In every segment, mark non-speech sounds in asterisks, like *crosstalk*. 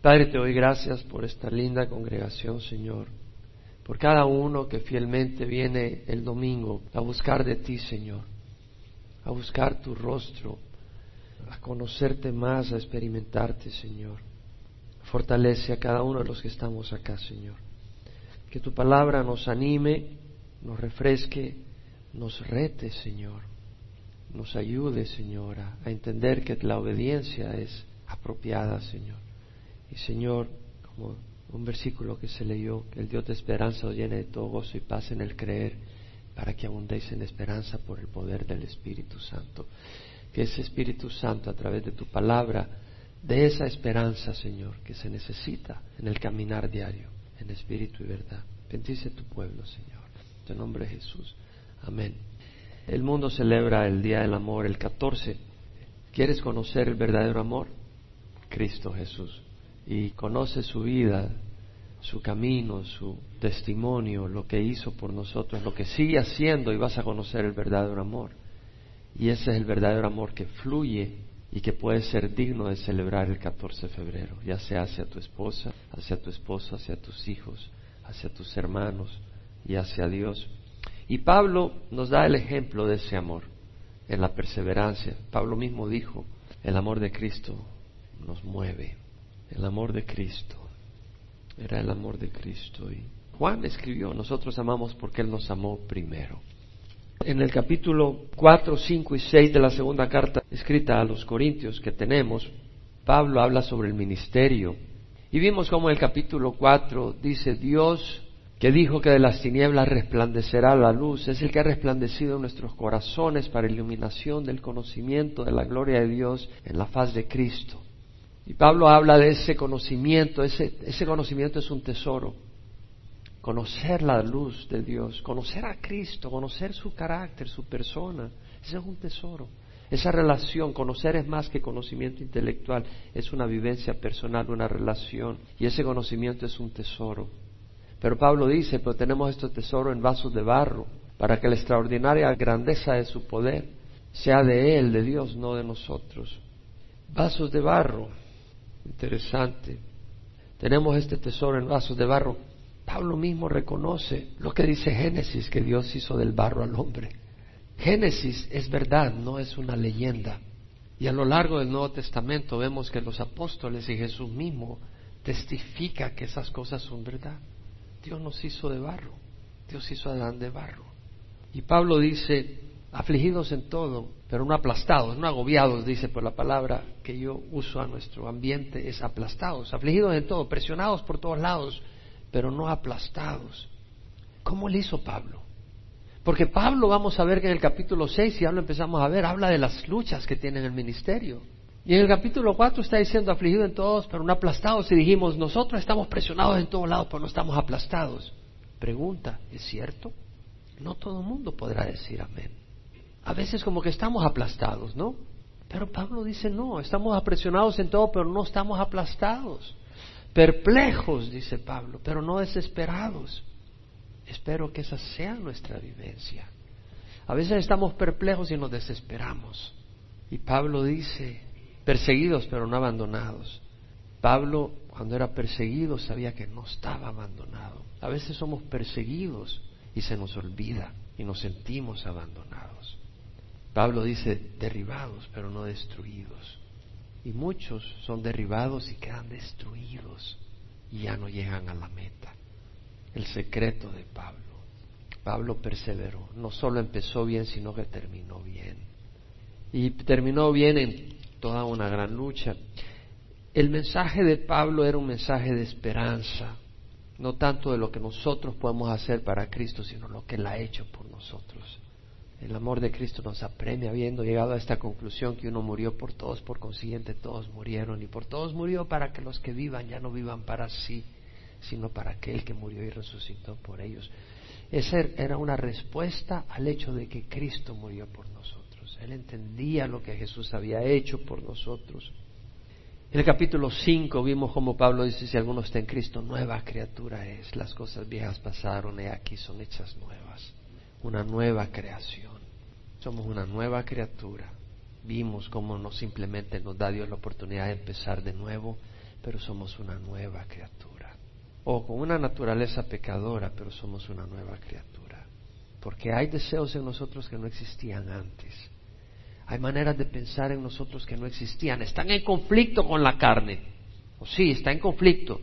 Padre, te doy gracias por esta linda congregación, Señor, por cada uno que fielmente viene el domingo a buscar de ti, Señor, a buscar tu rostro, a conocerte más, a experimentarte, Señor. Fortalece a cada uno de los que estamos acá, Señor. Que tu palabra nos anime, nos refresque, nos rete, Señor. Nos ayude, Señora, a entender que la obediencia es apropiada, Señor y Señor, como un versículo que se leyó, que el Dios de esperanza os llene de todo gozo y paz en el creer, para que abundéis en esperanza por el poder del Espíritu Santo. Que ese Espíritu Santo, a través de tu palabra, dé esa esperanza, Señor, que se necesita en el caminar diario, en espíritu y verdad. Bendice tu pueblo, Señor. En tu nombre Jesús. Amén. El mundo celebra el Día del Amor el 14. ¿Quieres conocer el verdadero amor? Cristo Jesús y conoce su vida, su camino, su testimonio, lo que hizo por nosotros, lo que sigue haciendo y vas a conocer el verdadero amor. Y ese es el verdadero amor que fluye y que puede ser digno de celebrar el 14 de febrero, ya sea hacia tu esposa, hacia tu esposo, hacia tus hijos, hacia tus hermanos y hacia Dios. Y Pablo nos da el ejemplo de ese amor en la perseverancia. Pablo mismo dijo, el amor de Cristo nos mueve. El amor de Cristo. Era el amor de Cristo. Y Juan escribió, nosotros amamos porque Él nos amó primero. En el capítulo 4, 5 y 6 de la segunda carta escrita a los Corintios que tenemos, Pablo habla sobre el ministerio. Y vimos como en el capítulo 4 dice, Dios que dijo que de las tinieblas resplandecerá la luz, es el que ha resplandecido en nuestros corazones para iluminación del conocimiento de la gloria de Dios en la faz de Cristo. Y Pablo habla de ese conocimiento, ese, ese conocimiento es un tesoro. Conocer la luz de Dios, conocer a Cristo, conocer su carácter, su persona, ese es un tesoro. Esa relación, conocer es más que conocimiento intelectual, es una vivencia personal, una relación, y ese conocimiento es un tesoro. Pero Pablo dice, pero tenemos este tesoro en vasos de barro, para que la extraordinaria grandeza de su poder sea de Él, de Dios, no de nosotros. Vasos de barro, Interesante. Tenemos este tesoro en vasos de barro. Pablo mismo reconoce lo que dice Génesis, que Dios hizo del barro al hombre. Génesis es verdad, no es una leyenda. Y a lo largo del Nuevo Testamento vemos que los apóstoles y Jesús mismo testifica que esas cosas son verdad. Dios nos hizo de barro, Dios hizo a Adán de barro. Y Pablo dice, afligidos en todo, pero no aplastados, no agobiados, dice por la palabra que yo uso a nuestro ambiente, es aplastados, afligidos en todo, presionados por todos lados, pero no aplastados. ¿Cómo le hizo Pablo? Porque Pablo, vamos a ver que en el capítulo 6, ya lo empezamos a ver, habla de las luchas que tiene en el ministerio. Y en el capítulo 4 está diciendo afligido en todos, pero no aplastados. Y dijimos, nosotros estamos presionados en todos lados, pero no estamos aplastados. Pregunta, ¿es cierto? No todo el mundo podrá decir amén a veces como que estamos aplastados, ¿no? Pero Pablo dice, no, estamos apresionados en todo, pero no estamos aplastados. Perplejos, dice Pablo, pero no desesperados. Espero que esa sea nuestra vivencia. A veces estamos perplejos y nos desesperamos. Y Pablo dice, perseguidos pero no abandonados. Pablo, cuando era perseguido, sabía que no estaba abandonado. A veces somos perseguidos y se nos olvida y nos sentimos abandonados. Pablo dice derribados, pero no destruidos. Y muchos son derribados y quedan destruidos y ya no llegan a la meta. El secreto de Pablo. Pablo perseveró. No solo empezó bien, sino que terminó bien. Y terminó bien en toda una gran lucha. El mensaje de Pablo era un mensaje de esperanza, no tanto de lo que nosotros podemos hacer para Cristo, sino lo que Él ha hecho por nosotros. El amor de Cristo nos apremia, habiendo llegado a esta conclusión que uno murió por todos, por consiguiente todos murieron, y por todos murió para que los que vivan ya no vivan para sí, sino para aquel que murió y resucitó por ellos. Esa era una respuesta al hecho de que Cristo murió por nosotros. Él entendía lo que Jesús había hecho por nosotros. En el capítulo 5 vimos como Pablo dice, si alguno está en Cristo, nueva criatura es. Las cosas viejas pasaron y aquí son hechas nuevas una nueva creación. Somos una nueva criatura. Vimos cómo no simplemente nos da Dios la oportunidad de empezar de nuevo, pero somos una nueva criatura. O con una naturaleza pecadora, pero somos una nueva criatura. Porque hay deseos en nosotros que no existían antes. Hay maneras de pensar en nosotros que no existían. Están en conflicto con la carne. O sí, está en conflicto.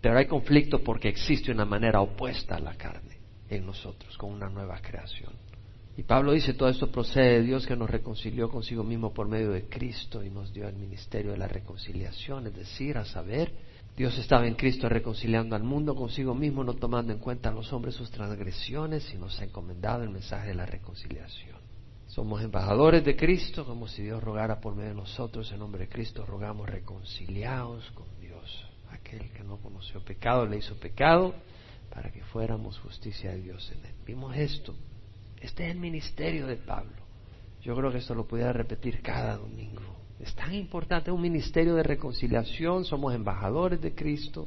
Pero hay conflicto porque existe una manera opuesta a la carne en nosotros, con una nueva creación. Y Pablo dice, todo esto procede de Dios que nos reconcilió consigo mismo por medio de Cristo y nos dio el ministerio de la reconciliación, es decir, a saber, Dios estaba en Cristo reconciliando al mundo consigo mismo, no tomando en cuenta a los hombres sus transgresiones, y nos ha encomendado el mensaje de la reconciliación. Somos embajadores de Cristo, como si Dios rogara por medio de nosotros, en nombre de Cristo rogamos reconciliados con Dios. Aquel que no conoció pecado le hizo pecado para que fuéramos justicia de Dios en él. Vimos esto este es el ministerio de Pablo. Yo creo que esto lo pudiera repetir cada domingo. Es tan importante, un ministerio de reconciliación, somos embajadores de Cristo.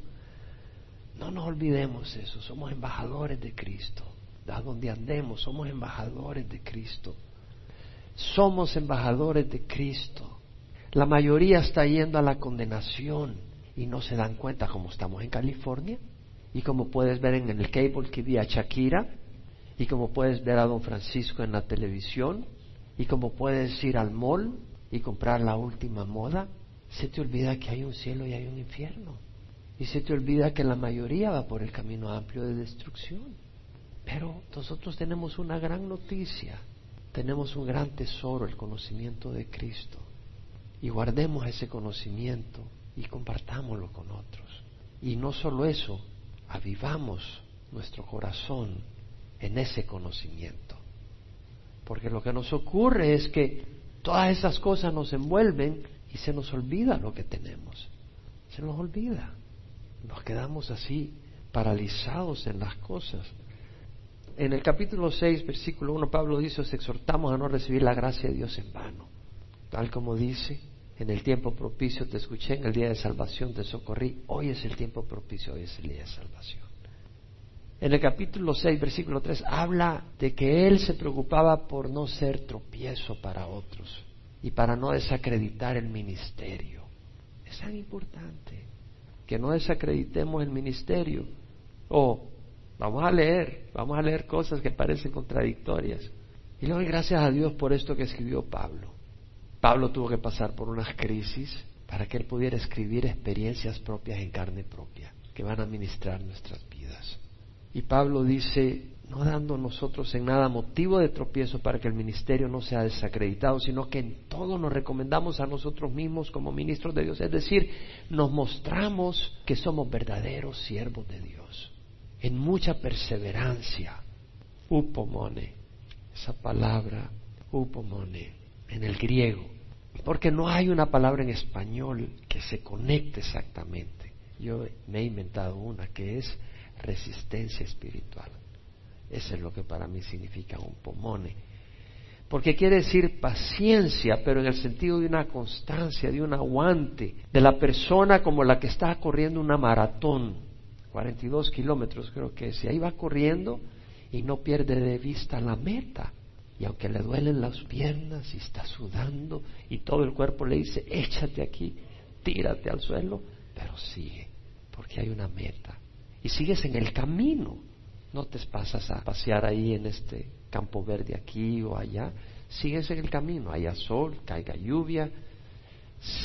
No nos olvidemos eso, somos embajadores de Cristo. A donde andemos, somos embajadores de Cristo. Somos embajadores de Cristo. La mayoría está yendo a la condenación y no se dan cuenta como estamos en California y como puedes ver en el cable que vi a Shakira, y como puedes ver a don Francisco en la televisión y como puedes ir al mall y comprar la última moda, se te olvida que hay un cielo y hay un infierno. Y se te olvida que la mayoría va por el camino amplio de destrucción. Pero nosotros tenemos una gran noticia, tenemos un gran tesoro, el conocimiento de Cristo. Y guardemos ese conocimiento y compartámoslo con otros. Y no solo eso, avivamos nuestro corazón en ese conocimiento. Porque lo que nos ocurre es que todas esas cosas nos envuelven y se nos olvida lo que tenemos. Se nos olvida. Nos quedamos así paralizados en las cosas. En el capítulo 6, versículo 1, Pablo dice, os exhortamos a no recibir la gracia de Dios en vano. Tal como dice, en el tiempo propicio te escuché, en el día de salvación te socorrí, hoy es el tiempo propicio, hoy es el día de salvación en el capítulo 6, versículo 3, habla de que él se preocupaba por no ser tropiezo para otros y para no desacreditar el ministerio. Es tan importante que no desacreditemos el ministerio. O vamos a leer, vamos a leer cosas que parecen contradictorias. Y le doy gracias a Dios por esto que escribió Pablo. Pablo tuvo que pasar por unas crisis para que él pudiera escribir experiencias propias en carne propia que van a ministrar nuestras vidas. Y Pablo dice, no dando nosotros en nada motivo de tropiezo para que el ministerio no sea desacreditado, sino que en todo nos recomendamos a nosotros mismos como ministros de Dios. Es decir, nos mostramos que somos verdaderos siervos de Dios, en mucha perseverancia. Upomone, esa palabra, upomone, en el griego, porque no hay una palabra en español que se conecte exactamente. Yo me he inventado una que es resistencia espiritual. Eso es lo que para mí significa un pomone. Porque quiere decir paciencia, pero en el sentido de una constancia, de un aguante, de la persona como la que está corriendo una maratón, 42 kilómetros creo que es, y ahí va corriendo y no pierde de vista la meta. Y aunque le duelen las piernas y está sudando y todo el cuerpo le dice, échate aquí, tírate al suelo, pero sigue, porque hay una meta y sigues en el camino. No te pasas a pasear ahí en este campo verde aquí o allá. Sigues en el camino. Haya sol, caiga lluvia.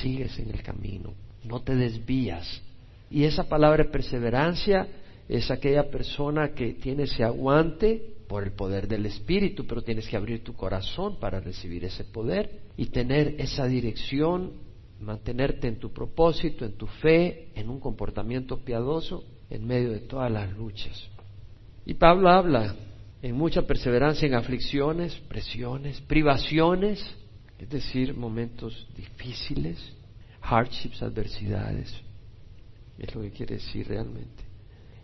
Sigues en el camino. No te desvías. Y esa palabra perseverancia es aquella persona que tiene ese aguante por el poder del Espíritu, pero tienes que abrir tu corazón para recibir ese poder y tener esa dirección, mantenerte en tu propósito, en tu fe, en un comportamiento piadoso en medio de todas las luchas. Y Pablo habla en mucha perseverancia en aflicciones, presiones, privaciones, es decir, momentos difíciles, hardships, adversidades, es lo que quiere decir realmente.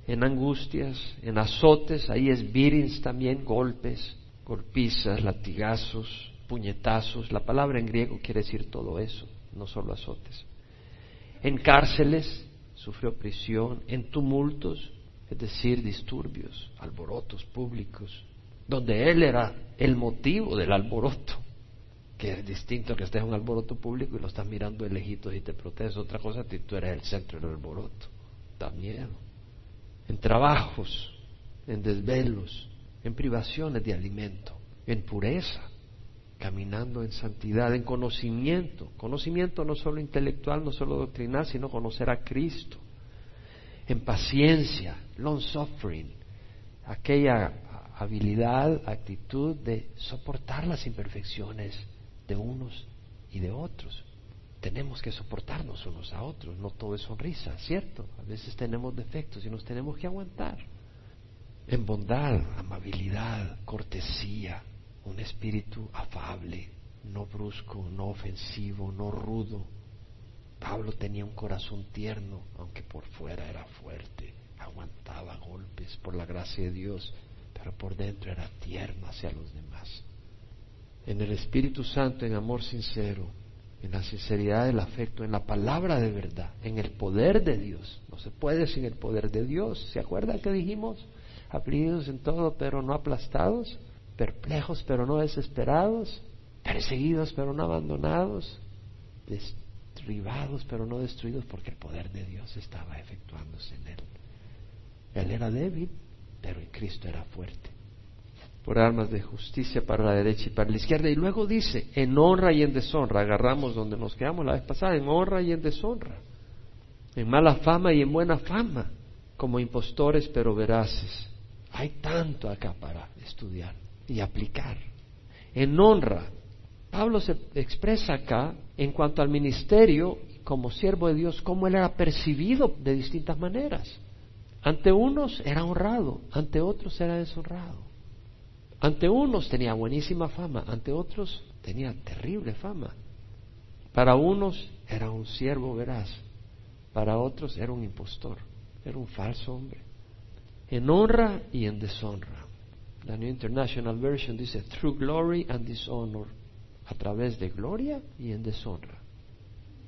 En angustias, en azotes, ahí es beatings también, golpes, golpizas, latigazos, puñetazos. La palabra en griego quiere decir todo eso, no solo azotes. En cárceles, sufrió prisión, en tumultos, es decir, disturbios, alborotos públicos, donde él era el motivo del alboroto. que es distinto que estés en un alboroto público y lo estás mirando de y te proteges. Otra cosa, tú eres el centro del alboroto. Da miedo. En trabajos, en desvelos, en privaciones de alimento, en pureza, caminando en santidad, en conocimiento. Conocimiento no solo intelectual, no solo doctrinal, sino conocer a Cristo. En paciencia, long suffering, aquella habilidad, actitud de soportar las imperfecciones de unos y de otros. Tenemos que soportarnos unos a otros, no todo es sonrisa, ¿cierto? A veces tenemos defectos y nos tenemos que aguantar. En bondad, amabilidad, cortesía, un espíritu afable, no brusco, no ofensivo, no rudo. Pablo tenía un corazón tierno, aunque por fuera era fuerte, aguantaba golpes por la gracia de Dios, pero por dentro era tierno hacia los demás en el Espíritu Santo, en amor sincero, en la sinceridad del afecto, en la palabra de verdad, en el poder de Dios. No se puede sin el poder de Dios. ¿Se acuerdan que dijimos? Afligidos en todo, pero no aplastados, perplejos, pero no desesperados, perseguidos, pero no abandonados, destribados, pero no destruidos, porque el poder de Dios estaba efectuándose en él. Él era débil, pero en Cristo era fuerte por armas de justicia para la derecha y para la izquierda. Y luego dice, en honra y en deshonra, agarramos donde nos quedamos la vez pasada, en honra y en deshonra, en mala fama y en buena fama, como impostores pero veraces. Hay tanto acá para estudiar y aplicar. En honra, Pablo se expresa acá en cuanto al ministerio como siervo de Dios, cómo él era percibido de distintas maneras. Ante unos era honrado, ante otros era deshonrado. Ante unos tenía buenísima fama, ante otros tenía terrible fama. Para unos era un siervo veraz, para otros era un impostor, era un falso hombre. En honra y en deshonra. La New International Version dice, through glory and dishonor, a través de gloria y en deshonra.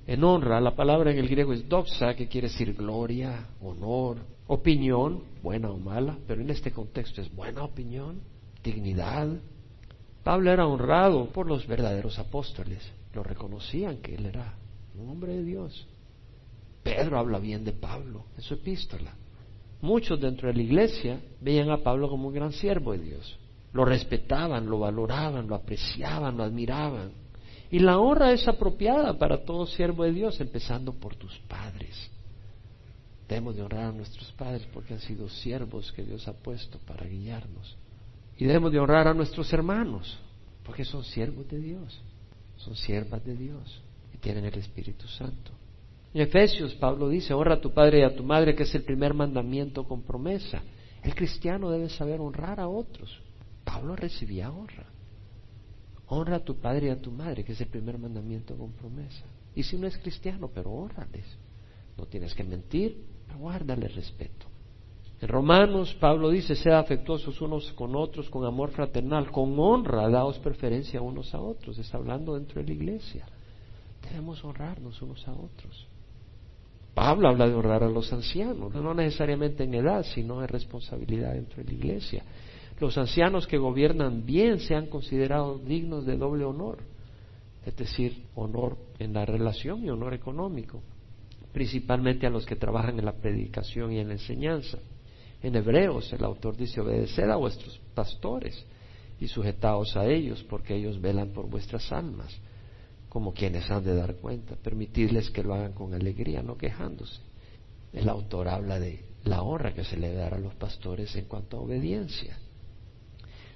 En honra, la palabra en el griego es doxa, que quiere decir gloria, honor, opinión, buena o mala, pero en este contexto es buena opinión dignidad. Pablo era honrado por los verdaderos apóstoles, lo reconocían que él era un hombre de Dios. Pedro habla bien de Pablo en su epístola. Muchos dentro de la iglesia veían a Pablo como un gran siervo de Dios. Lo respetaban, lo valoraban, lo apreciaban, lo admiraban. Y la honra es apropiada para todo siervo de Dios, empezando por tus padres. Debemos de honrar a nuestros padres porque han sido siervos que Dios ha puesto para guiarnos. Y debemos de honrar a nuestros hermanos, porque son siervos de Dios, son siervas de Dios y tienen el Espíritu Santo. En Efesios, Pablo dice, honra a tu padre y a tu madre, que es el primer mandamiento con promesa. El cristiano debe saber honrar a otros. Pablo recibía honra. Honra a tu padre y a tu madre, que es el primer mandamiento con promesa. Y si no es cristiano, pero honrales. No tienes que mentir, pero guárdale respeto. En Romanos, Pablo dice, sea afectuosos unos con otros con amor fraternal, con honra, daos preferencia unos a otros. Está hablando dentro de la iglesia. Debemos honrarnos unos a otros. Pablo habla de honrar a los ancianos, no necesariamente en edad, sino en responsabilidad dentro de la iglesia. Los ancianos que gobiernan bien sean considerados dignos de doble honor, es decir, honor en la relación y honor económico, principalmente a los que trabajan en la predicación y en la enseñanza. En Hebreos el autor dice, obedeced a vuestros pastores y sujetaos a ellos, porque ellos velan por vuestras almas, como quienes han de dar cuenta. Permitidles que lo hagan con alegría, no quejándose. El autor habla de la honra que se le dará a los pastores en cuanto a obediencia.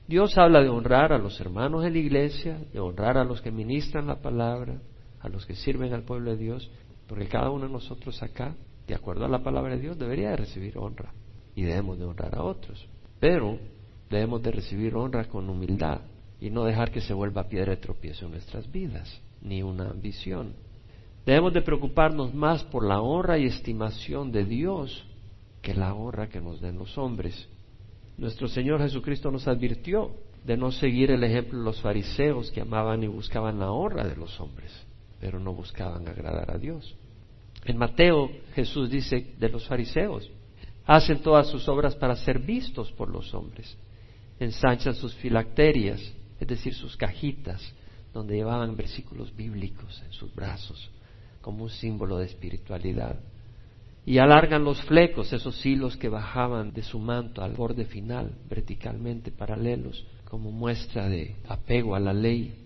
Dios habla de honrar a los hermanos de la iglesia, de honrar a los que ministran la palabra, a los que sirven al pueblo de Dios, porque cada uno de nosotros acá, de acuerdo a la palabra de Dios, debería de recibir honra y debemos de honrar a otros. Pero debemos de recibir honra con humildad y no dejar que se vuelva piedra de tropiezo en nuestras vidas, ni una ambición. Debemos de preocuparnos más por la honra y estimación de Dios que la honra que nos den los hombres. Nuestro Señor Jesucristo nos advirtió de no seguir el ejemplo de los fariseos que amaban y buscaban la honra de los hombres, pero no buscaban agradar a Dios. En Mateo Jesús dice de los fariseos, Hacen todas sus obras para ser vistos por los hombres. Ensanchan sus filacterias, es decir, sus cajitas, donde llevaban versículos bíblicos en sus brazos como un símbolo de espiritualidad. Y alargan los flecos, esos hilos que bajaban de su manto al borde final, verticalmente paralelos, como muestra de apego a la ley.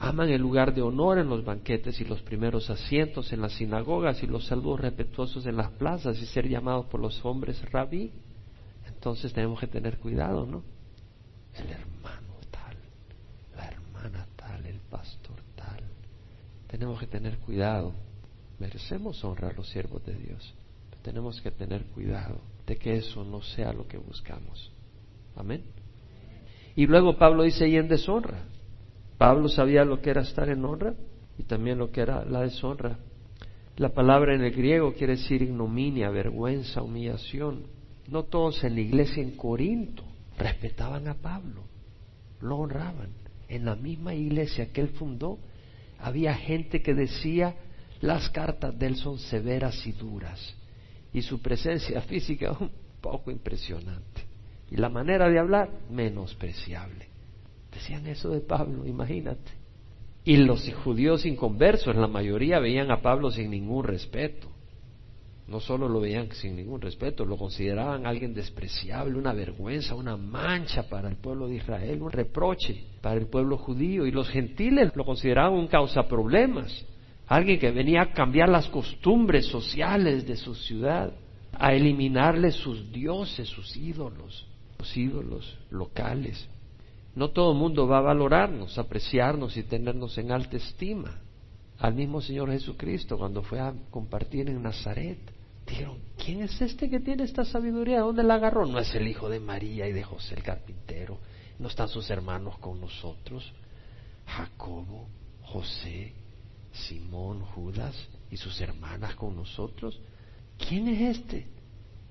Aman el lugar de honor en los banquetes y los primeros asientos en las sinagogas y los saludos respetuosos en las plazas y ser llamados por los hombres rabí. Entonces tenemos que tener cuidado, ¿no? El hermano tal, la hermana tal, el pastor tal. Tenemos que tener cuidado. Merecemos honrar a los siervos de Dios. Pero tenemos que tener cuidado de que eso no sea lo que buscamos. Amén. Y luego Pablo dice, y en deshonra. Pablo sabía lo que era estar en honra y también lo que era la deshonra. La palabra en el griego quiere decir ignominia, vergüenza, humillación. No todos en la iglesia en Corinto respetaban a Pablo, lo honraban. En la misma iglesia que él fundó había gente que decía las cartas de él son severas y duras y su presencia *laughs* física un poco impresionante y la manera de hablar menospreciable. Decían eso de Pablo, imagínate. Y los judíos inconversos, la mayoría veían a Pablo sin ningún respeto. No solo lo veían sin ningún respeto, lo consideraban alguien despreciable, una vergüenza, una mancha para el pueblo de Israel, un reproche para el pueblo judío. Y los gentiles lo consideraban un causa problemas, alguien que venía a cambiar las costumbres sociales de su ciudad, a eliminarle sus dioses, sus ídolos, los ídolos locales. No todo el mundo va a valorarnos, apreciarnos y tenernos en alta estima. Al mismo Señor Jesucristo, cuando fue a compartir en Nazaret, Dijeron, ¿quién es este que tiene esta sabiduría? ¿Dónde la agarró? No es el hijo de María y de José el carpintero. No están sus hermanos con nosotros. Jacobo, José, Simón, Judas y sus hermanas con nosotros. ¿Quién es este?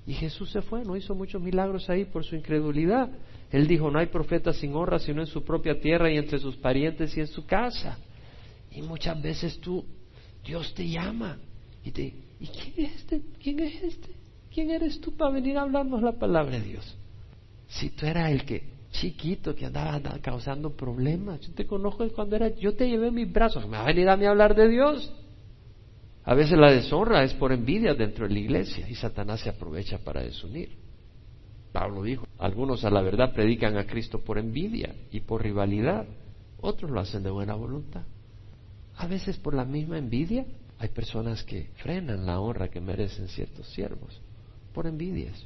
Y Jesús se fue, no hizo muchos milagros ahí por su incredulidad. Él dijo, no hay profeta sin honra sino en su propia tierra y entre sus parientes y en su casa. Y muchas veces tú, Dios te llama y te, ¿y quién es este? ¿Quién es este? ¿Quién eres tú para venir a hablarnos la palabra de Dios? Si tú eras el que chiquito que andaba, causando problemas, yo te conozco cuando era, yo te llevé en mis brazos, me va a venir a mí a hablar de Dios. A veces la deshonra es por envidia dentro de la iglesia y Satanás se aprovecha para desunir. Pablo dijo, algunos a la verdad predican a Cristo por envidia y por rivalidad, otros lo hacen de buena voluntad. A veces por la misma envidia hay personas que frenan la honra que merecen ciertos siervos por envidias.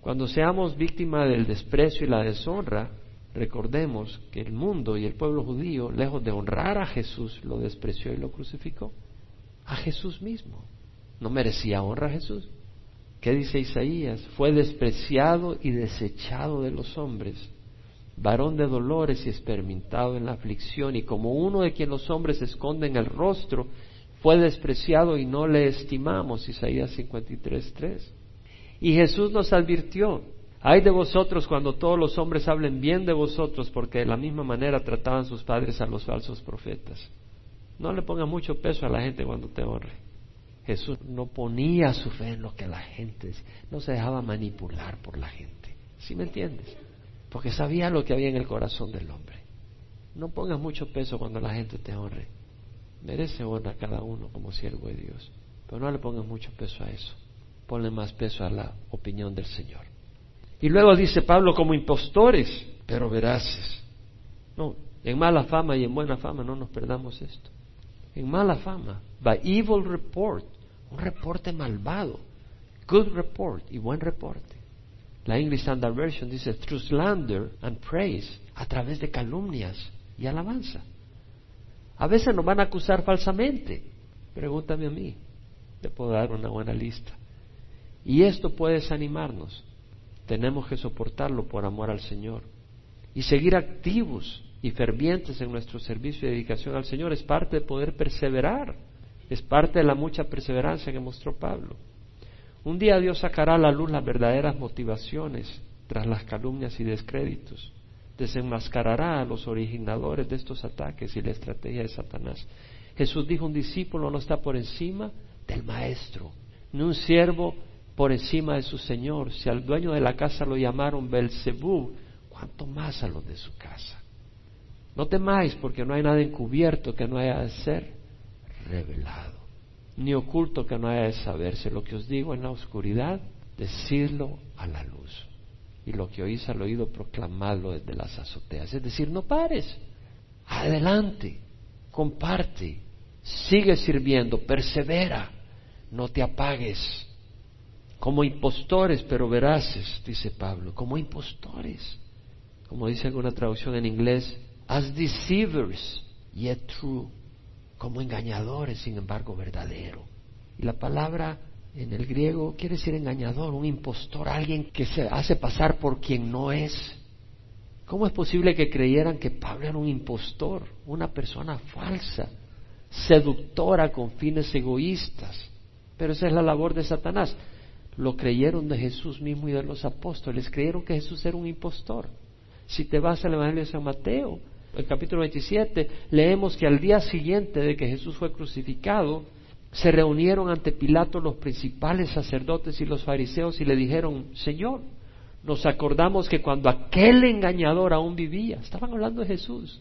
Cuando seamos víctimas del desprecio y la deshonra, recordemos que el mundo y el pueblo judío, lejos de honrar a Jesús, lo despreció y lo crucificó. A Jesús mismo. ¿No merecía honra a Jesús? ¿Qué dice Isaías? Fue despreciado y desechado de los hombres, varón de dolores y experimentado en la aflicción, y como uno de quien los hombres esconden el rostro, fue despreciado y no le estimamos, Isaías 53, 3. Y Jesús nos advirtió, hay de vosotros cuando todos los hombres hablen bien de vosotros, porque de la misma manera trataban sus padres a los falsos profetas. No le ponga mucho peso a la gente cuando te honre. Jesús no ponía su fe en lo que la gente, no se dejaba manipular por la gente. ¿Sí me entiendes? Porque sabía lo que había en el corazón del hombre. No pongas mucho peso cuando la gente te honre merece honra cada uno como siervo de Dios. Pero no le pongas mucho peso a eso. Ponle más peso a la opinión del Señor. Y luego dice Pablo como impostores, pero veraces. No, en mala fama y en buena fama no nos perdamos esto. En mala fama, by evil report, un reporte malvado. Good report y buen reporte. La English Standard Version dice through slander and praise, a través de calumnias y alabanza. A veces nos van a acusar falsamente. Pregúntame a mí. Te puedo dar una buena lista. Y esto puede desanimarnos. Tenemos que soportarlo por amor al Señor. Y seguir activos y fervientes en nuestro servicio y dedicación al Señor es parte de poder perseverar. Es parte de la mucha perseverancia que mostró Pablo. Un día Dios sacará a la luz las verdaderas motivaciones tras las calumnias y descréditos desenmascarará a los originadores de estos ataques y la estrategia de Satanás. Jesús dijo, un discípulo no está por encima del maestro, ni un siervo por encima de su señor. Si al dueño de la casa lo llamaron Belzebú, ¿cuánto más a los de su casa? No temáis porque no hay nada encubierto que no haya de ser revelado, ni oculto que no haya de saberse. Lo que os digo en la oscuridad, decidlo a la luz. Y lo que oís al oído, proclamadlo desde las azoteas. Es decir, no pares. Adelante. Comparte. Sigue sirviendo. Persevera. No te apagues. Como impostores, pero veraces, dice Pablo. Como impostores. Como dice alguna traducción en inglés, as deceivers, yet true. Como engañadores, sin embargo, verdadero. Y la palabra en el griego quiere decir engañador, un impostor, alguien que se hace pasar por quien no es. ¿Cómo es posible que creyeran que Pablo era un impostor, una persona falsa, seductora con fines egoístas? Pero esa es la labor de Satanás. Lo creyeron de Jesús mismo y de los apóstoles, creyeron que Jesús era un impostor. Si te vas al Evangelio de San Mateo, el capítulo 27, leemos que al día siguiente de que Jesús fue crucificado, se reunieron ante Pilato los principales sacerdotes y los fariseos y le dijeron, Señor, nos acordamos que cuando aquel engañador aún vivía, estaban hablando de Jesús,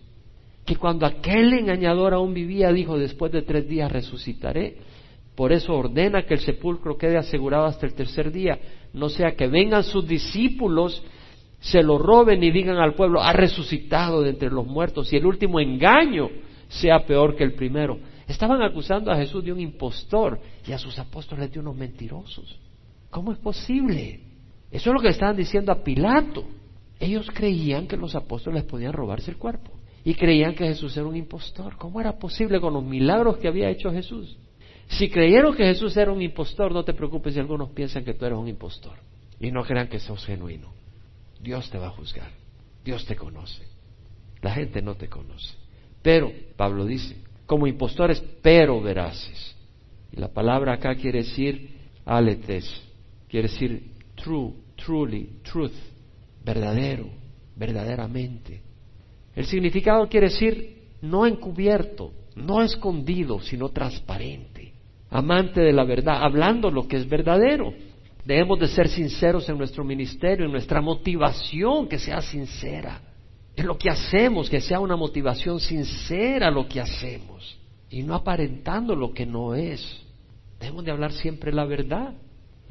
que cuando aquel engañador aún vivía dijo, después de tres días resucitaré. Por eso ordena que el sepulcro quede asegurado hasta el tercer día, no sea que vengan sus discípulos, se lo roben y digan al pueblo, ha resucitado de entre los muertos y el último engaño sea peor que el primero. Estaban acusando a Jesús de un impostor y a sus apóstoles de unos mentirosos. ¿Cómo es posible? Eso es lo que estaban diciendo a Pilato. Ellos creían que los apóstoles podían robarse el cuerpo y creían que Jesús era un impostor. ¿Cómo era posible con los milagros que había hecho Jesús? Si creyeron que Jesús era un impostor, no te preocupes si algunos piensan que tú eres un impostor y no crean que sos genuino. Dios te va a juzgar. Dios te conoce. La gente no te conoce. Pero Pablo dice, como impostores, pero veraces. Y la palabra acá quiere decir aletes, quiere decir true, truly, truth, verdadero, verdaderamente. El significado quiere decir no encubierto, no escondido, sino transparente, amante de la verdad, hablando lo que es verdadero. Debemos de ser sinceros en nuestro ministerio, en nuestra motivación, que sea sincera en lo que hacemos, que sea una motivación sincera lo que hacemos y no aparentando lo que no es. Debemos de hablar siempre la verdad.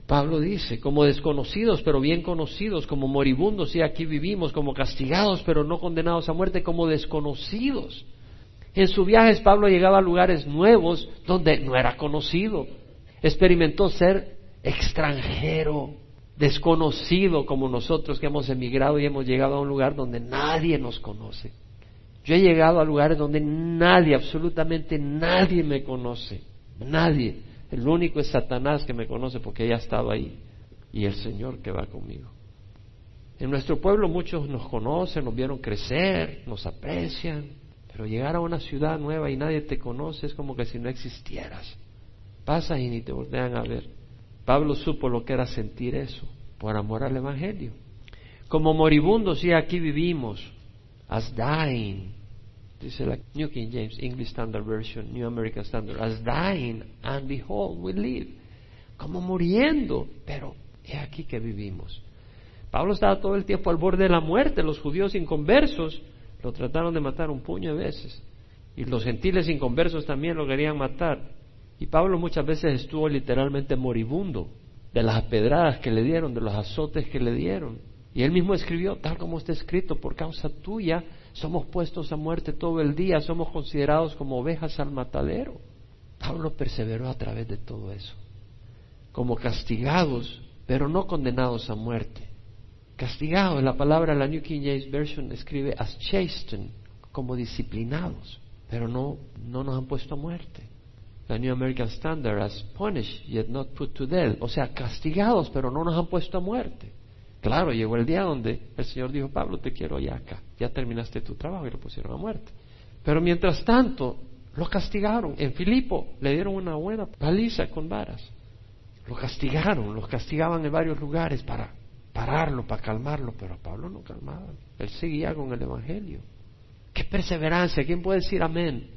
Pablo dice, como desconocidos pero bien conocidos, como moribundos y aquí vivimos, como castigados pero no condenados a muerte, como desconocidos. En sus viajes Pablo llegaba a lugares nuevos donde no era conocido. Experimentó ser extranjero, desconocido como nosotros que hemos emigrado y hemos llegado a un lugar donde nadie nos conoce. Yo he llegado a lugares donde nadie, absolutamente nadie me conoce. Nadie. El único es Satanás que me conoce porque ya ha estado ahí. Y el Señor que va conmigo. En nuestro pueblo muchos nos conocen, nos vieron crecer, nos aprecian. Pero llegar a una ciudad nueva y nadie te conoce es como que si no existieras. Pasas y ni te voltean a ver. Pablo supo lo que era sentir eso por amor al Evangelio. Como moribundos, y aquí vivimos, as dying, dice la New King James, English Standard Version, New American Standard, as dying, and behold, we live. Como muriendo, pero es aquí que vivimos. Pablo estaba todo el tiempo al borde de la muerte, los judíos inconversos lo trataron de matar un puño de veces, y los gentiles inconversos también lo querían matar. Y Pablo muchas veces estuvo literalmente moribundo de las pedradas que le dieron, de los azotes que le dieron. Y él mismo escribió, tal como está escrito, por causa tuya somos puestos a muerte todo el día, somos considerados como ovejas al matadero. Pablo perseveró a través de todo eso, como castigados, pero no condenados a muerte. Castigados, la palabra, la New King James Version escribe as chastened, como disciplinados, pero no, no nos han puesto a muerte la New American Standard as punished yet not put to death, o sea, castigados pero no nos han puesto a muerte. Claro, llegó el día donde el Señor dijo, Pablo, te quiero ya acá, ya terminaste tu trabajo y lo pusieron a muerte. Pero mientras tanto, lo castigaron. En Filipo le dieron una buena paliza con varas. Lo castigaron, lo castigaban en varios lugares para pararlo, para calmarlo, pero a Pablo no calmaban. Él seguía con el Evangelio. ¡Qué perseverancia! ¿Quién puede decir amén?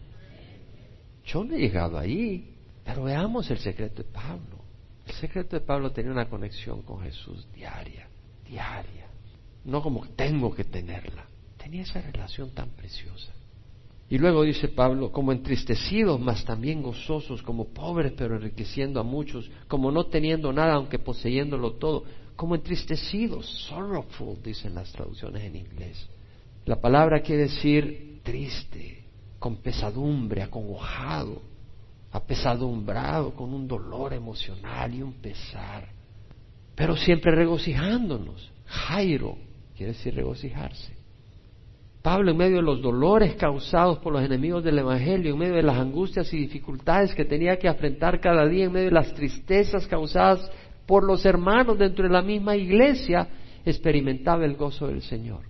Yo no he llegado ahí, pero veamos el secreto de Pablo. El secreto de Pablo tenía una conexión con Jesús diaria, diaria. No como tengo que tenerla, Tenía esa relación tan preciosa. Y luego dice Pablo, como entristecidos, mas también gozosos, como pobres, pero enriqueciendo a muchos, como no teniendo nada, aunque poseyéndolo todo, como entristecidos, sorrowful, dicen las traducciones en inglés. La palabra quiere decir triste, con pesadumbre, acongojado, apesadumbrado, con un dolor emocional y un pesar, pero siempre regocijándonos. Jairo quiere decir regocijarse. Pablo, en medio de los dolores causados por los enemigos del Evangelio, en medio de las angustias y dificultades que tenía que afrontar cada día, en medio de las tristezas causadas por los hermanos dentro de la misma iglesia, experimentaba el gozo del Señor.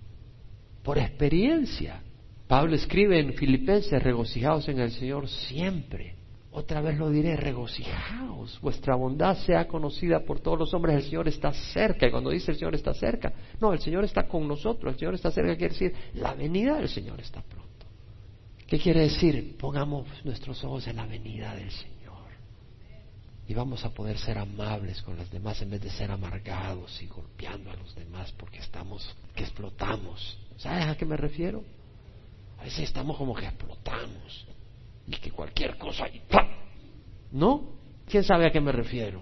Por experiencia. Pablo escribe en Filipenses, regocijados en el Señor siempre. Otra vez lo diré, regocijaos, vuestra bondad sea conocida por todos los hombres, el Señor está cerca. Y cuando dice el Señor está cerca, no, el Señor está con nosotros, el Señor está cerca, quiere decir, la venida del Señor está pronto. ¿Qué quiere decir? Pongamos nuestros ojos en la venida del Señor. Y vamos a poder ser amables con los demás en vez de ser amargados y golpeando a los demás porque estamos, que explotamos. ¿Sabes a qué me refiero? Estamos como que explotamos y que cualquier cosa y ¿No? ¿Quién sabe a qué me refiero?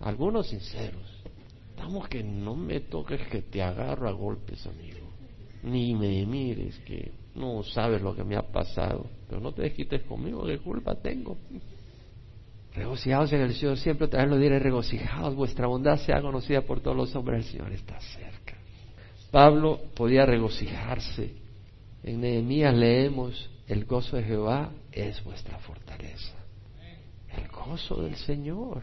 Algunos sinceros. Estamos que no me toques que te agarro a golpes, amigo. Ni me mires que no sabes lo que me ha pasado. Pero no te desquites conmigo, ¿qué culpa tengo? Regocijados en el Señor, siempre vez lo diré, regocijados, vuestra bondad sea conocida por todos los hombres, el Señor está cerca. Pablo podía regocijarse. En Nehemías leemos, el gozo de Jehová es vuestra fortaleza. El gozo del Señor.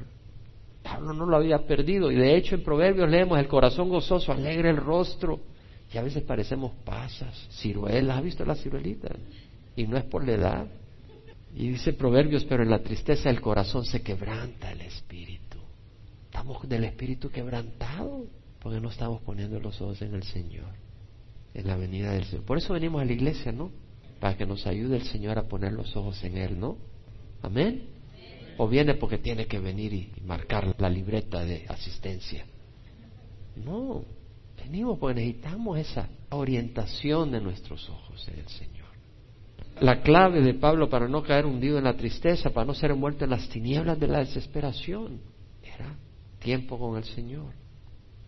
Pablo no lo había perdido y de hecho en Proverbios leemos el corazón gozoso, alegre el rostro y a veces parecemos pasas, ciruelas. ¿Has visto las ciruelitas? Y no es por la edad. Y dice Proverbios, pero en la tristeza del corazón se quebranta el espíritu. Estamos del espíritu quebrantado porque no estamos poniendo los ojos en el Señor, en la venida del Señor. Por eso venimos a la iglesia, ¿no? para que nos ayude el Señor a poner los ojos en Él, ¿no? Amén. O viene porque tiene que venir y marcar la libreta de asistencia. No, venimos porque necesitamos esa orientación de nuestros ojos en el Señor. La clave de Pablo para no caer hundido en la tristeza, para no ser envuelto en las tinieblas de la desesperación, era tiempo con el Señor.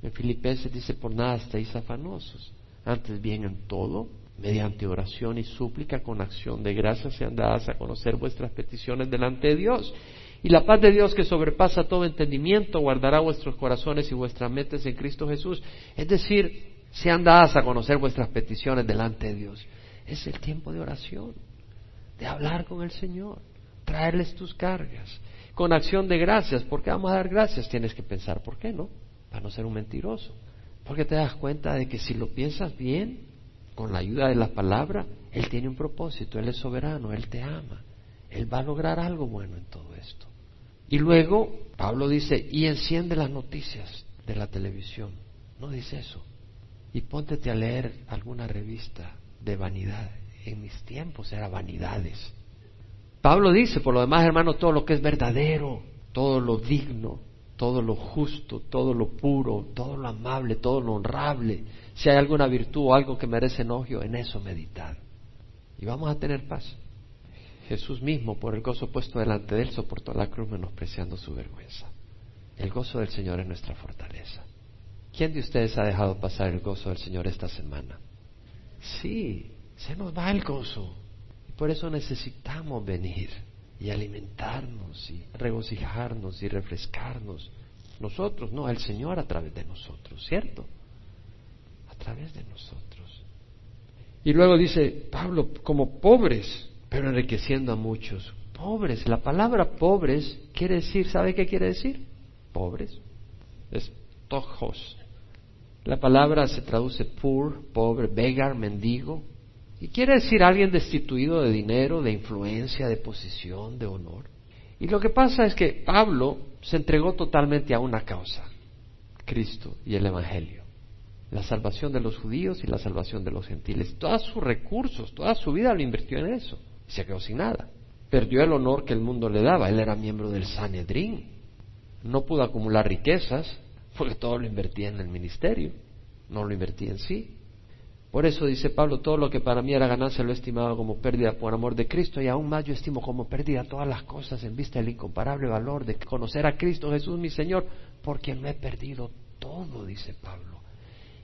En Filipenses dice, por nada estéis afanosos, antes bien en todo mediante oración y súplica con acción de gracias sean dadas a conocer vuestras peticiones delante de Dios. Y la paz de Dios que sobrepasa todo entendimiento guardará vuestros corazones y vuestras mentes en Cristo Jesús. Es decir, sean dadas a conocer vuestras peticiones delante de Dios. Es el tiempo de oración, de hablar con el Señor, traerles tus cargas, con acción de gracias. ¿Por qué vamos a dar gracias? Tienes que pensar, ¿por qué no? Para no ser un mentiroso. Porque te das cuenta de que si lo piensas bien, con la ayuda de la palabra, Él tiene un propósito, Él es soberano, Él te ama, Él va a lograr algo bueno en todo esto. Y luego Pablo dice, y enciende las noticias de la televisión. No dice eso. Y póntete a leer alguna revista de vanidad. En mis tiempos era vanidades. Pablo dice, por lo demás, hermano, todo lo que es verdadero, todo lo digno, todo lo justo, todo lo puro, todo lo amable, todo lo honrable, si hay alguna virtud o algo que merece enogio, en eso meditad. Y vamos a tener paz. Jesús mismo, por el gozo puesto delante de él, soportó la cruz menospreciando su vergüenza. El gozo del Señor es nuestra fortaleza. ¿Quién de ustedes ha dejado pasar el gozo del Señor esta semana? Sí, se nos va el gozo. Y por eso necesitamos venir y alimentarnos y regocijarnos y refrescarnos. Nosotros, no, el Señor a través de nosotros, ¿cierto? través de nosotros. Y luego dice Pablo, como pobres, pero enriqueciendo a muchos. Pobres, la palabra pobres quiere decir, ¿sabe qué quiere decir? Pobres. Es tojos. La palabra se traduce poor, pobre, beggar, mendigo. Y quiere decir alguien destituido de dinero, de influencia, de posición, de honor. Y lo que pasa es que Pablo se entregó totalmente a una causa, Cristo y el Evangelio la salvación de los judíos y la salvación de los gentiles. Todos sus recursos, toda su vida lo invirtió en eso. Y se quedó sin nada. Perdió el honor que el mundo le daba. Él era miembro del Sanedrín. No pudo acumular riquezas porque todo lo invertía en el ministerio. No lo invertía en sí. Por eso dice Pablo, todo lo que para mí era ganancia lo he estimado como pérdida por amor de Cristo y aún más yo estimo como pérdida todas las cosas en vista del incomparable valor de conocer a Cristo Jesús mi Señor, porque me he perdido todo, dice Pablo.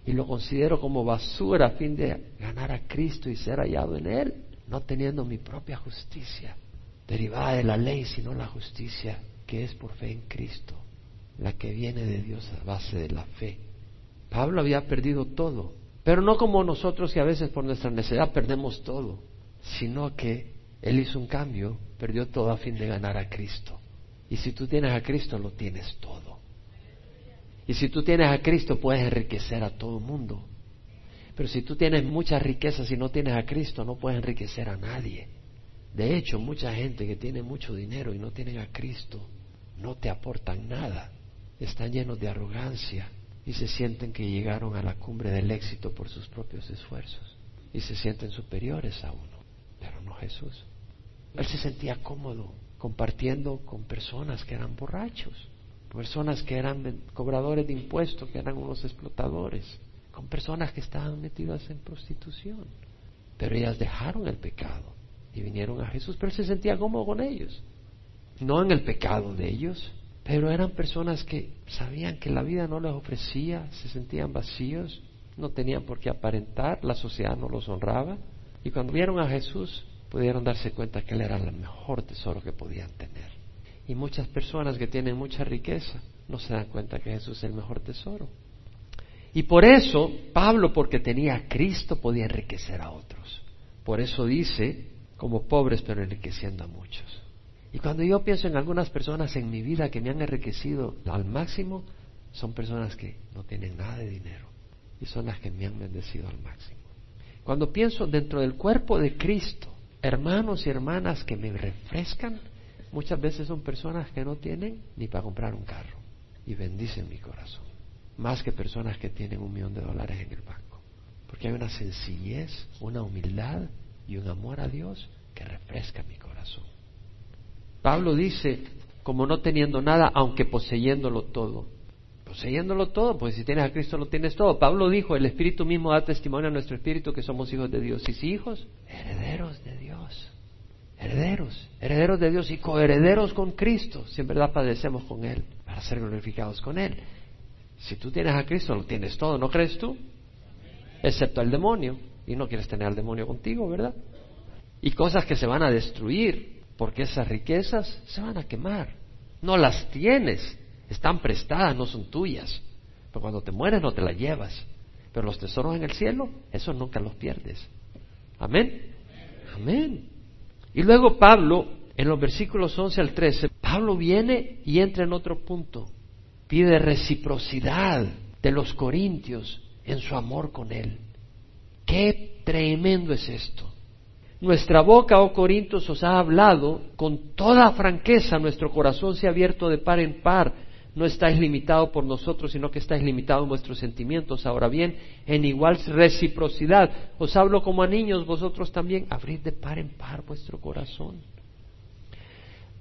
Y lo considero como basura a fin de ganar a Cristo y ser hallado en Él, no teniendo mi propia justicia derivada de la ley, sino la justicia que es por fe en Cristo, la que viene de Dios a base de la fe. Pablo había perdido todo pero no como nosotros que a veces por nuestra necesidad perdemos todo, sino que Él hizo un cambio, perdió todo a fin de ganar a Cristo. Y si tú tienes a Cristo, lo tienes todo. Y si tú tienes a Cristo, puedes enriquecer a todo el mundo. Pero si tú tienes muchas riquezas y no tienes a Cristo, no puedes enriquecer a nadie. De hecho, mucha gente que tiene mucho dinero y no tienen a Cristo, no te aportan nada. Están llenos de arrogancia, y se sienten que llegaron a la cumbre del éxito por sus propios esfuerzos y se sienten superiores a uno, pero no Jesús. Él se sentía cómodo compartiendo con personas que eran borrachos, personas que eran cobradores de impuestos, que eran unos explotadores, con personas que estaban metidas en prostitución. Pero ellas dejaron el pecado y vinieron a Jesús, pero él se sentía cómodo con ellos, no en el pecado de ellos, pero eran personas que sabían que la vida no les ofrecía, se sentían vacíos, no tenían por qué aparentar, la sociedad no los honraba. Y cuando vieron a Jesús, pudieron darse cuenta que Él era el mejor tesoro que podían tener. Y muchas personas que tienen mucha riqueza no se dan cuenta que Jesús es el mejor tesoro. Y por eso, Pablo, porque tenía a Cristo, podía enriquecer a otros. Por eso dice, como pobres, pero enriqueciendo a muchos. Y cuando yo pienso en algunas personas en mi vida que me han enriquecido al máximo, son personas que no tienen nada de dinero y son las que me han bendecido al máximo. Cuando pienso dentro del cuerpo de Cristo, hermanos y hermanas que me refrescan, muchas veces son personas que no tienen ni para comprar un carro y bendicen mi corazón, más que personas que tienen un millón de dólares en el banco, porque hay una sencillez, una humildad y un amor a Dios que refresca mi corazón. Pablo dice, como no teniendo nada, aunque poseyéndolo todo. Poseyéndolo todo, pues si tienes a Cristo lo tienes todo. Pablo dijo, el Espíritu mismo da testimonio a nuestro Espíritu que somos hijos de Dios. Y si hijos, herederos de Dios. Herederos, herederos de Dios y coherederos con Cristo, si en verdad padecemos con Él, para ser glorificados con Él. Si tú tienes a Cristo, lo tienes todo, ¿no crees tú? Excepto al demonio. Y no quieres tener al demonio contigo, ¿verdad? Y cosas que se van a destruir porque esas riquezas se van a quemar. No las tienes, están prestadas, no son tuyas. Pero cuando te mueres no te las llevas. Pero los tesoros en el cielo, esos nunca los pierdes. Amén. Amén. Y luego Pablo, en los versículos 11 al 13, Pablo viene y entra en otro punto. Pide reciprocidad de los corintios en su amor con él. Qué tremendo es esto. Nuestra boca, oh Corintios, os ha hablado con toda franqueza, nuestro corazón se ha abierto de par en par. No estáis limitado por nosotros, sino que estáis limitado en vuestros sentimientos. Ahora bien, en igual reciprocidad, os hablo como a niños, vosotros también abrid de par en par vuestro corazón.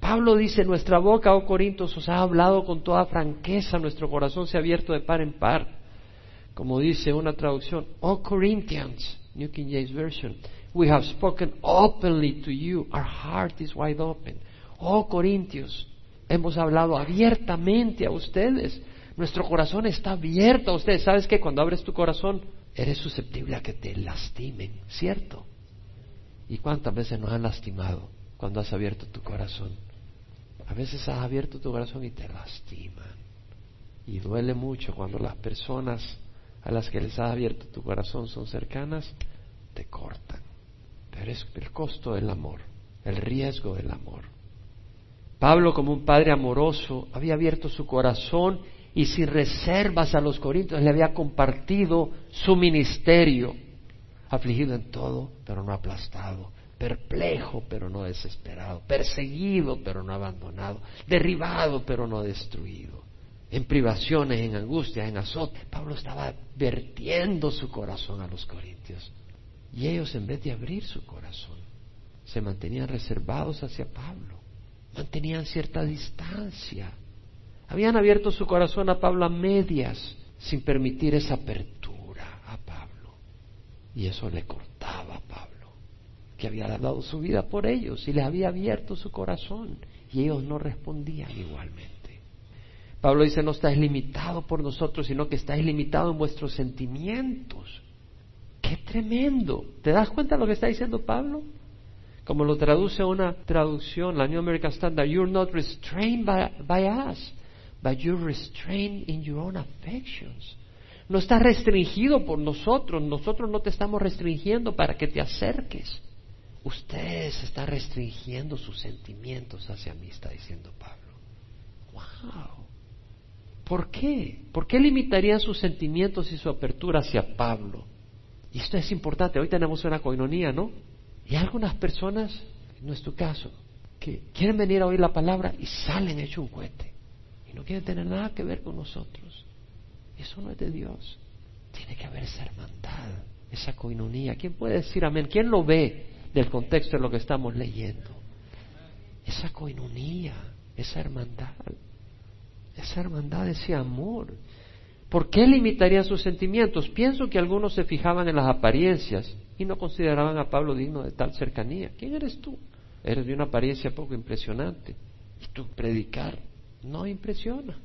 Pablo dice, nuestra boca, oh Corintios, os ha hablado con toda franqueza, nuestro corazón se ha abierto de par en par. Como dice una traducción, oh Corinthians, New King James Version, We have spoken openly to you. Our heart is wide open. Oh Corintios, hemos hablado abiertamente a ustedes. Nuestro corazón está abierto a ustedes. ¿Sabes que cuando abres tu corazón eres susceptible a que te lastimen, ¿cierto? ¿Y cuántas veces nos han lastimado cuando has abierto tu corazón? A veces has abierto tu corazón y te lastiman. Y duele mucho cuando las personas a las que les has abierto tu corazón son cercanas, te cortan. Pero es el costo del amor, el riesgo del amor. Pablo, como un padre amoroso, había abierto su corazón y sin reservas a los corintios le había compartido su ministerio, afligido en todo, pero no aplastado, perplejo, pero no desesperado, perseguido, pero no abandonado, derribado, pero no destruido, en privaciones, en angustias, en azote. Pablo estaba vertiendo su corazón a los corintios. Y ellos en vez de abrir su corazón, se mantenían reservados hacia Pablo, mantenían cierta distancia. Habían abierto su corazón a Pablo a medias, sin permitir esa apertura a Pablo. Y eso le cortaba a Pablo, que había dado su vida por ellos y les había abierto su corazón y ellos no respondían igualmente. Pablo dice, no estáis limitado por nosotros, sino que estáis limitado en vuestros sentimientos. ¡Qué tremendo! ¿Te das cuenta de lo que está diciendo Pablo? Como lo traduce una traducción, la New American Standard, you're not restrained by, us, but you're restrained in your own affections. No estás restringido por nosotros, nosotros no te estamos restringiendo para que te acerques. Ustedes están restringiendo sus sentimientos hacia mí, está diciendo Pablo. ¡Wow! ¿Por qué? ¿Por qué limitarían sus sentimientos y su apertura hacia Pablo? Y esto es importante. Hoy tenemos una coinonía, ¿no? Y algunas personas, es tu caso, que quieren venir a oír la palabra y salen hecho un cohete. Y no quieren tener nada que ver con nosotros. Eso no es de Dios. Tiene que haber esa hermandad, esa coinonía. ¿Quién puede decir amén? ¿Quién lo ve del contexto de lo que estamos leyendo? Esa coinonía, esa hermandad esa hermandad, ese amor. ¿Por qué limitarían sus sentimientos? Pienso que algunos se fijaban en las apariencias y no consideraban a Pablo digno de tal cercanía. ¿Quién eres tú? Eres de una apariencia poco impresionante. Y tu predicar no impresiona.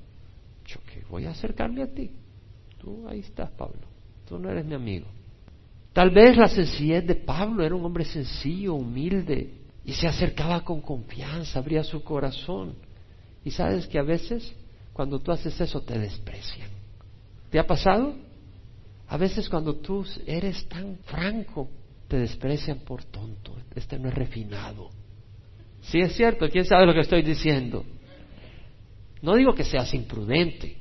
Yo que voy a acercarme a ti. Tú ahí estás, Pablo. Tú no eres mi amigo. Tal vez la sencillez de Pablo era un hombre sencillo, humilde, y se acercaba con confianza, abría su corazón. Y sabes que a veces cuando tú haces eso te desprecian. ¿Te ha pasado? A veces cuando tú eres tan franco, te desprecian por tonto. Este no es refinado. Sí es cierto, ¿quién sabe lo que estoy diciendo? No digo que seas imprudente.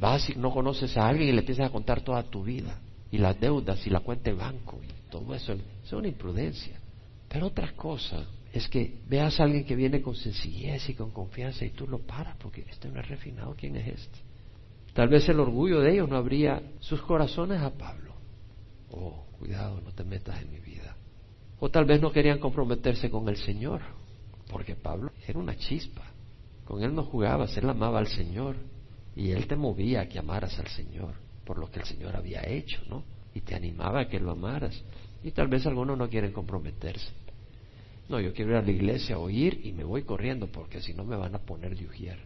Vas y no conoces a alguien y le empiezas a contar toda tu vida y las deudas y la cuenta de banco y todo eso. Es una imprudencia. Pero otra cosa es que veas a alguien que viene con sencillez y con confianza y tú lo paras porque este no es refinado, ¿quién es este? Tal vez el orgullo de ellos no abría sus corazones a Pablo. Oh, cuidado, no te metas en mi vida. O tal vez no querían comprometerse con el Señor, porque Pablo era una chispa. Con él no jugabas, él amaba al Señor y él te movía a que amaras al Señor por lo que el Señor había hecho, ¿no? Y te animaba a que lo amaras. Y tal vez algunos no quieren comprometerse. No, yo quiero ir a la iglesia a oír y me voy corriendo porque si no me van a poner de ujier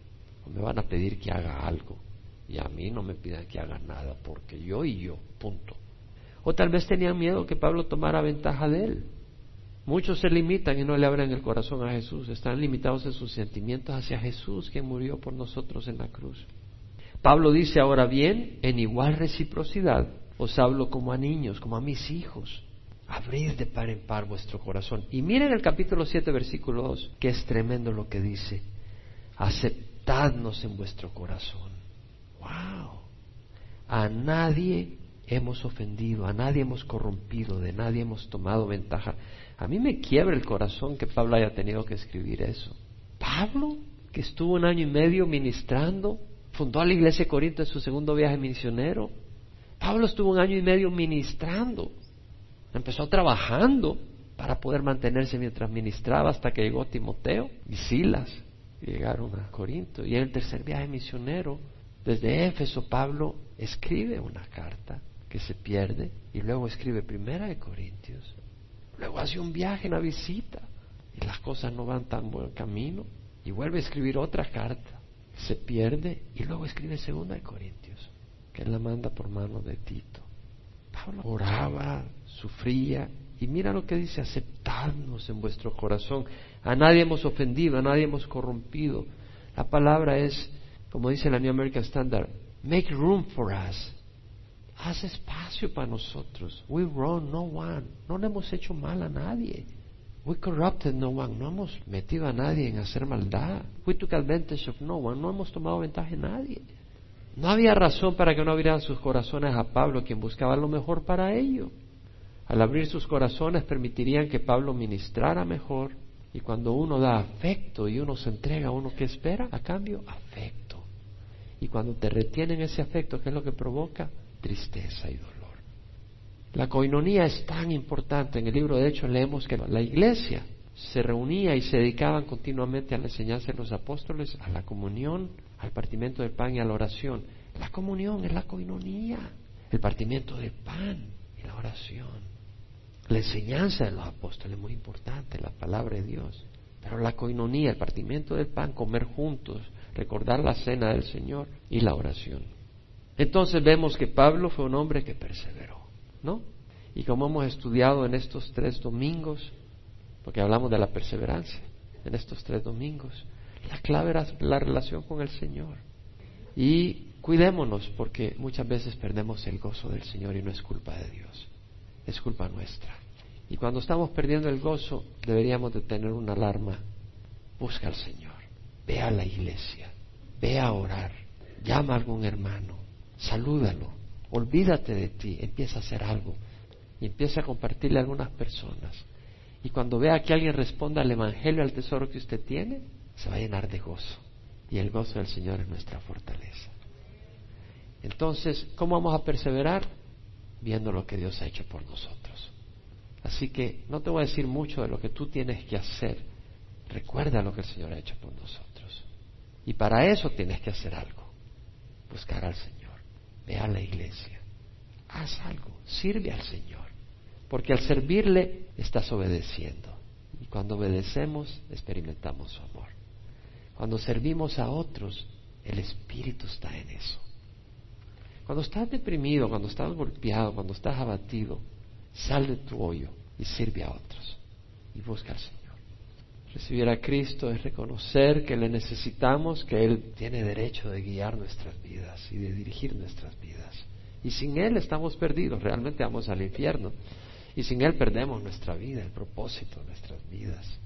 o me van a pedir que haga algo. Y a mí no me pidan que haga nada porque yo y yo, punto. O tal vez tenían miedo que Pablo tomara ventaja de él. Muchos se limitan y no le abren el corazón a Jesús. Están limitados en sus sentimientos hacia Jesús que murió por nosotros en la cruz. Pablo dice ahora bien, en igual reciprocidad, os hablo como a niños, como a mis hijos abrid de par en par vuestro corazón. Y miren el capítulo 7, versículo 2, que es tremendo lo que dice. Aceptadnos en vuestro corazón. ¡Wow! A nadie hemos ofendido, a nadie hemos corrompido, de nadie hemos tomado ventaja. A mí me quiebra el corazón que Pablo haya tenido que escribir eso. Pablo, que estuvo un año y medio ministrando, fundó la iglesia de Corinto en su segundo viaje misionero. Pablo estuvo un año y medio ministrando. Empezó trabajando para poder mantenerse mientras ministraba hasta que llegó Timoteo y Silas. llegaron a Corinto. Y en el tercer viaje misionero, desde Éfeso, Pablo escribe una carta que se pierde y luego escribe primera de Corintios. Luego hace un viaje, una visita y las cosas no van tan buen camino y vuelve a escribir otra carta. Se pierde y luego escribe segunda de Corintios, que él la manda por mano de Tito. Pablo oraba, sufría. Y mira lo que dice, aceptadnos en vuestro corazón. A nadie hemos ofendido, a nadie hemos corrompido. La palabra es, como dice la New American Standard, make room for us. Haz espacio para nosotros. We wrong no one. No le hemos hecho mal a nadie. We corrupted no one. No hemos metido a nadie en hacer maldad. We took advantage of no one. No hemos tomado ventaja de nadie. No había razón para que no abrieran sus corazones a Pablo, quien buscaba lo mejor para ellos. Al abrir sus corazones permitirían que Pablo ministrara mejor. Y cuando uno da afecto y uno se entrega uno que espera, a cambio, afecto. Y cuando te retienen ese afecto, ¿qué es lo que provoca? Tristeza y dolor. La coinonía es tan importante. En el libro de Hechos leemos que la iglesia se reunía y se dedicaban continuamente a la enseñanza de los apóstoles, a la comunión, al partimiento del pan y a la oración. La comunión es la coinonía, el partimiento del pan y la oración. La enseñanza de los apóstoles es muy importante, la palabra de Dios. Pero la coinonía, el partimiento del pan, comer juntos, recordar la cena del Señor y la oración. Entonces vemos que Pablo fue un hombre que perseveró, ¿no? Y como hemos estudiado en estos tres domingos, porque hablamos de la perseverancia, en estos tres domingos, la clave era la relación con el Señor. Y cuidémonos porque muchas veces perdemos el gozo del Señor y no es culpa de Dios, es culpa nuestra. Y cuando estamos perdiendo el gozo, deberíamos de tener una alarma. Busca al Señor, ve a la iglesia, ve a orar, llama a algún hermano, salúdalo, olvídate de ti, empieza a hacer algo y empieza a compartirle a algunas personas. Y cuando vea que alguien responda al Evangelio, al tesoro que usted tiene, se va a llenar de gozo. Y el gozo del Señor es nuestra fortaleza. Entonces, ¿cómo vamos a perseverar? Viendo lo que Dios ha hecho por nosotros. Así que no te voy a decir mucho de lo que tú tienes que hacer. Recuerda lo que el Señor ha hecho por nosotros. Y para eso tienes que hacer algo. Buscar al Señor. Ve a la iglesia. Haz algo. Sirve al Señor. Porque al servirle estás obedeciendo. Y cuando obedecemos experimentamos su amor. Cuando servimos a otros, el Espíritu está en eso. Cuando estás deprimido, cuando estás golpeado, cuando estás abatido, sal de tu hoyo y sirve a otros y busca al Señor. Recibir a Cristo es reconocer que le necesitamos, que Él tiene derecho de guiar nuestras vidas y de dirigir nuestras vidas. Y sin Él estamos perdidos, realmente vamos al infierno. Y sin Él perdemos nuestra vida, el propósito de nuestras vidas.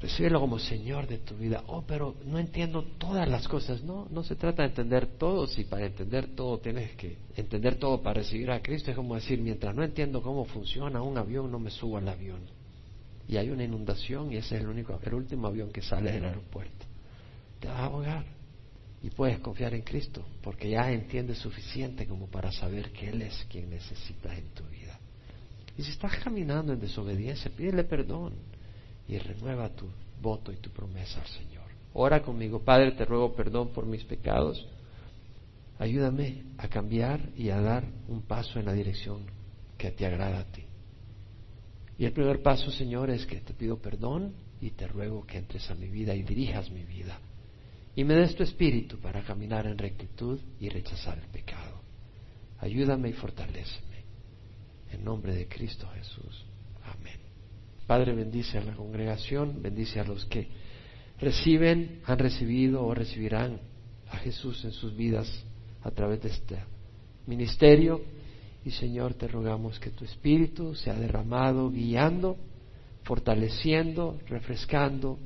Recíbelo como Señor de tu vida. Oh, pero no entiendo todas las cosas. No, no se trata de entender todo. Si para entender todo tienes que entender todo para recibir a Cristo, es como decir, mientras no entiendo cómo funciona un avión, no me subo al avión. Y hay una inundación y ese es el único, el último avión que sale del aeropuerto. Te vas a ahogar. Y puedes confiar en Cristo, porque ya entiendes suficiente como para saber que Él es quien necesitas en tu vida. Y si estás caminando en desobediencia, pídele perdón y renueva tu voto y tu promesa al Señor. Ora conmigo, Padre, te ruego perdón por mis pecados. Ayúdame a cambiar y a dar un paso en la dirección que te agrada a ti. Y el primer paso, Señor, es que te pido perdón y te ruego que entres a mi vida y dirijas mi vida. Y me des tu espíritu para caminar en rectitud y rechazar el pecado. Ayúdame y fortaléceme. En nombre de Cristo Jesús. Amén. Padre, bendice a la congregación, bendice a los que reciben, han recibido o recibirán a Jesús en sus vidas a través de este ministerio. Y Señor, te rogamos que tu Espíritu sea derramado, guiando, fortaleciendo, refrescando,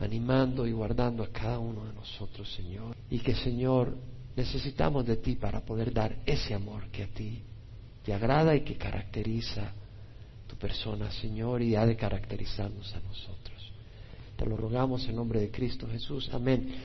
animando y guardando a cada uno de nosotros, Señor. Y que, Señor, necesitamos de ti para poder dar ese amor que a ti te agrada y que caracteriza persona, Señor, y ha de caracterizarnos a nosotros. Te lo rogamos en nombre de Cristo Jesús. Amén.